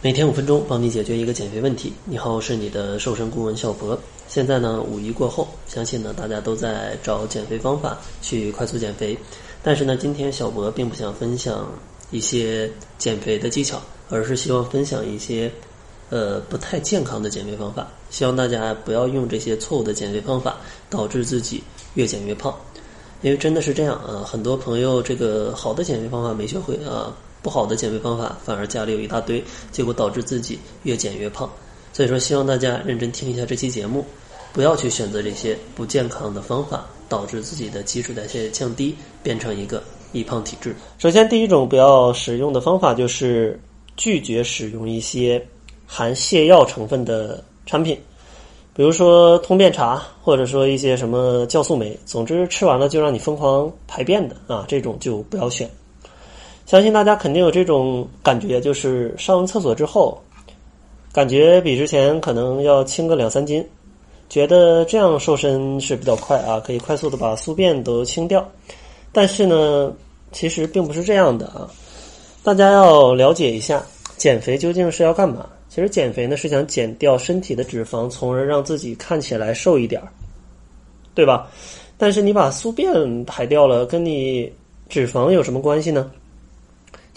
每天五分钟，帮你解决一个减肥问题。你好，是你的瘦身顾问小博。现在呢，五一过后，相信呢大家都在找减肥方法去快速减肥。但是呢，今天小博并不想分享一些减肥的技巧，而是希望分享一些呃不太健康的减肥方法。希望大家不要用这些错误的减肥方法，导致自己越减越胖。因为真的是这样啊，很多朋友这个好的减肥方法没学会啊。不好的减肥方法反而家里有一大堆，结果导致自己越减越胖。所以说，希望大家认真听一下这期节目，不要去选择这些不健康的方法，导致自己的基础代谢降低，变成一个易胖体质。首先，第一种不要使用的方法就是拒绝使用一些含泻药成分的产品，比如说通便茶，或者说一些什么酵素酶，总之吃完了就让你疯狂排便的啊，这种就不要选。相信大家肯定有这种感觉，就是上完厕所之后，感觉比之前可能要轻个两三斤，觉得这样瘦身是比较快啊，可以快速的把宿便都清掉。但是呢，其实并不是这样的啊，大家要了解一下，减肥究竟是要干嘛？其实减肥呢是想减掉身体的脂肪，从而让自己看起来瘦一点儿，对吧？但是你把宿便排掉了，跟你脂肪有什么关系呢？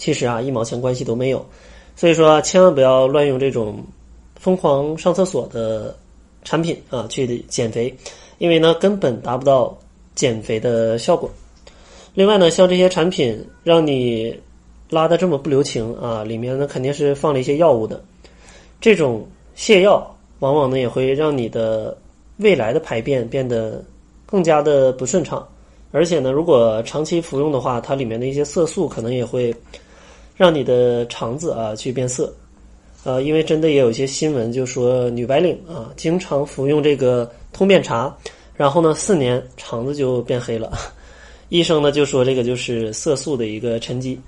其实啊，一毛钱关系都没有，所以说千万不要乱用这种疯狂上厕所的产品啊去减肥，因为呢根本达不到减肥的效果。另外呢，像这些产品让你拉的这么不留情啊，里面呢肯定是放了一些药物的。这种泻药往往呢也会让你的未来的排便变得更加的不顺畅，而且呢，如果长期服用的话，它里面的一些色素可能也会。让你的肠子啊去变色，呃，因为真的也有一些新闻就说女白领啊经常服用这个通便茶，然后呢四年肠子就变黑了，医生呢就说这个就是色素的一个沉积，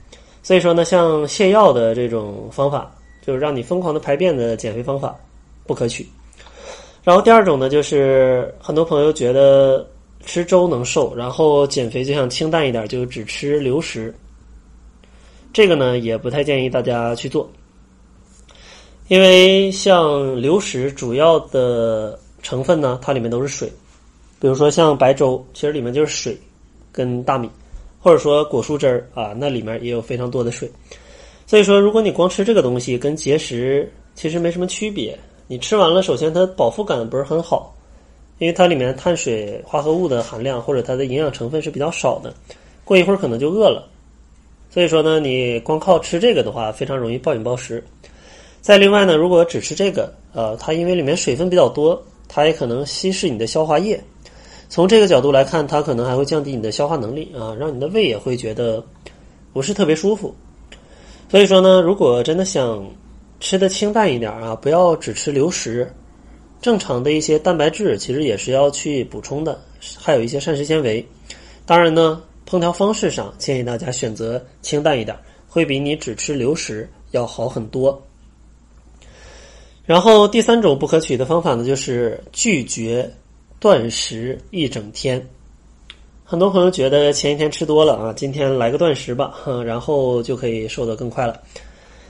所以说呢像泻药的这种方法，就是让你疯狂的排便的减肥方法不可取。然后第二种呢就是很多朋友觉得吃粥能瘦，然后减肥就想清淡一点，就只吃流食。这个呢也不太建议大家去做，因为像流食主要的成分呢，它里面都是水，比如说像白粥，其实里面就是水跟大米，或者说果蔬汁儿啊，那里面也有非常多的水。所以说，如果你光吃这个东西，跟节食其实没什么区别。你吃完了，首先它饱腹感不是很好，因为它里面碳水化合物的含量或者它的营养成分是比较少的，过一会儿可能就饿了。所以说呢，你光靠吃这个的话，非常容易暴饮暴食。再另外呢，如果只吃这个，呃，它因为里面水分比较多，它也可能稀释你的消化液。从这个角度来看，它可能还会降低你的消化能力啊，让你的胃也会觉得不是特别舒服。所以说呢，如果真的想吃的清淡一点啊，不要只吃流食，正常的一些蛋白质其实也是要去补充的，还有一些膳食纤维。当然呢。烹调方式上，建议大家选择清淡一点，会比你只吃流食要好很多。然后第三种不可取的方法呢，就是拒绝断食一整天。很多朋友觉得前一天吃多了啊，今天来个断食吧，然后就可以瘦得更快了。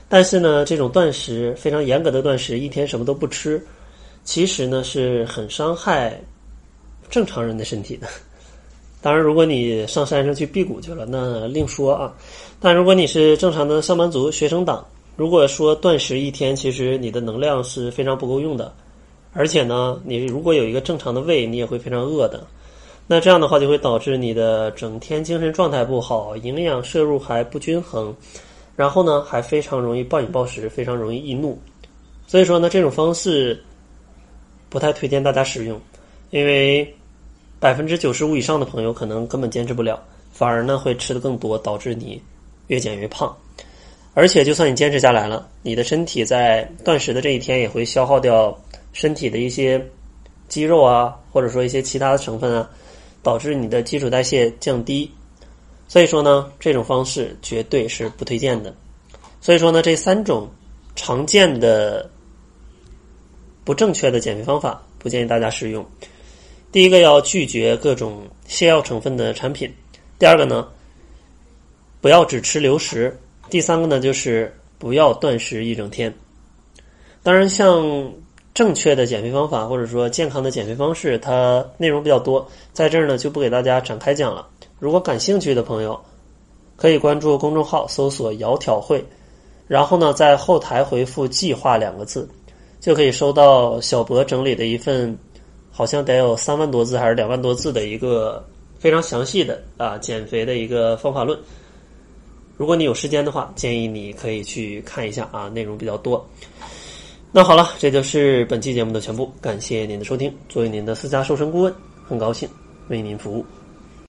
但是呢，这种断食非常严格的断食，一天什么都不吃，其实呢是很伤害正常人的身体的。当然，如果你上山上去辟谷去了，那另说啊。但如果你是正常的上班族、学生党，如果说断食一天，其实你的能量是非常不够用的。而且呢，你如果有一个正常的胃，你也会非常饿的。那这样的话，就会导致你的整天精神状态不好，营养摄入还不均衡，然后呢，还非常容易暴饮暴食，非常容易易怒。所以说呢，这种方式不太推荐大家使用，因为。百分之九十五以上的朋友可能根本坚持不了，反而呢会吃的更多，导致你越减越胖。而且就算你坚持下来了，你的身体在断食的这一天也会消耗掉身体的一些肌肉啊，或者说一些其他的成分啊，导致你的基础代谢降低。所以说呢，这种方式绝对是不推荐的。所以说呢，这三种常见的不正确的减肥方法，不建议大家使用。第一个要拒绝各种泻药成分的产品，第二个呢，不要只吃流食，第三个呢就是不要断食一整天。当然，像正确的减肥方法或者说健康的减肥方式，它内容比较多，在这儿呢就不给大家展开讲了。如果感兴趣的朋友，可以关注公众号，搜索“窈窕会”，然后呢在后台回复“计划”两个字，就可以收到小博整理的一份，好像得有三万多字还是两万多字的一个非常详细的啊减肥的一个方法论。如果你有时间的话，建议你可以去看一下啊，内容比较多。那好了，这就是本期节目的全部，感谢您的收听。作为您的私家瘦身顾问，很高兴为您服务。